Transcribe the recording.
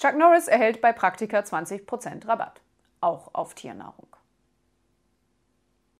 Chuck Norris erhält bei Praktika 20% Rabatt. Auch auf Tiernahrung.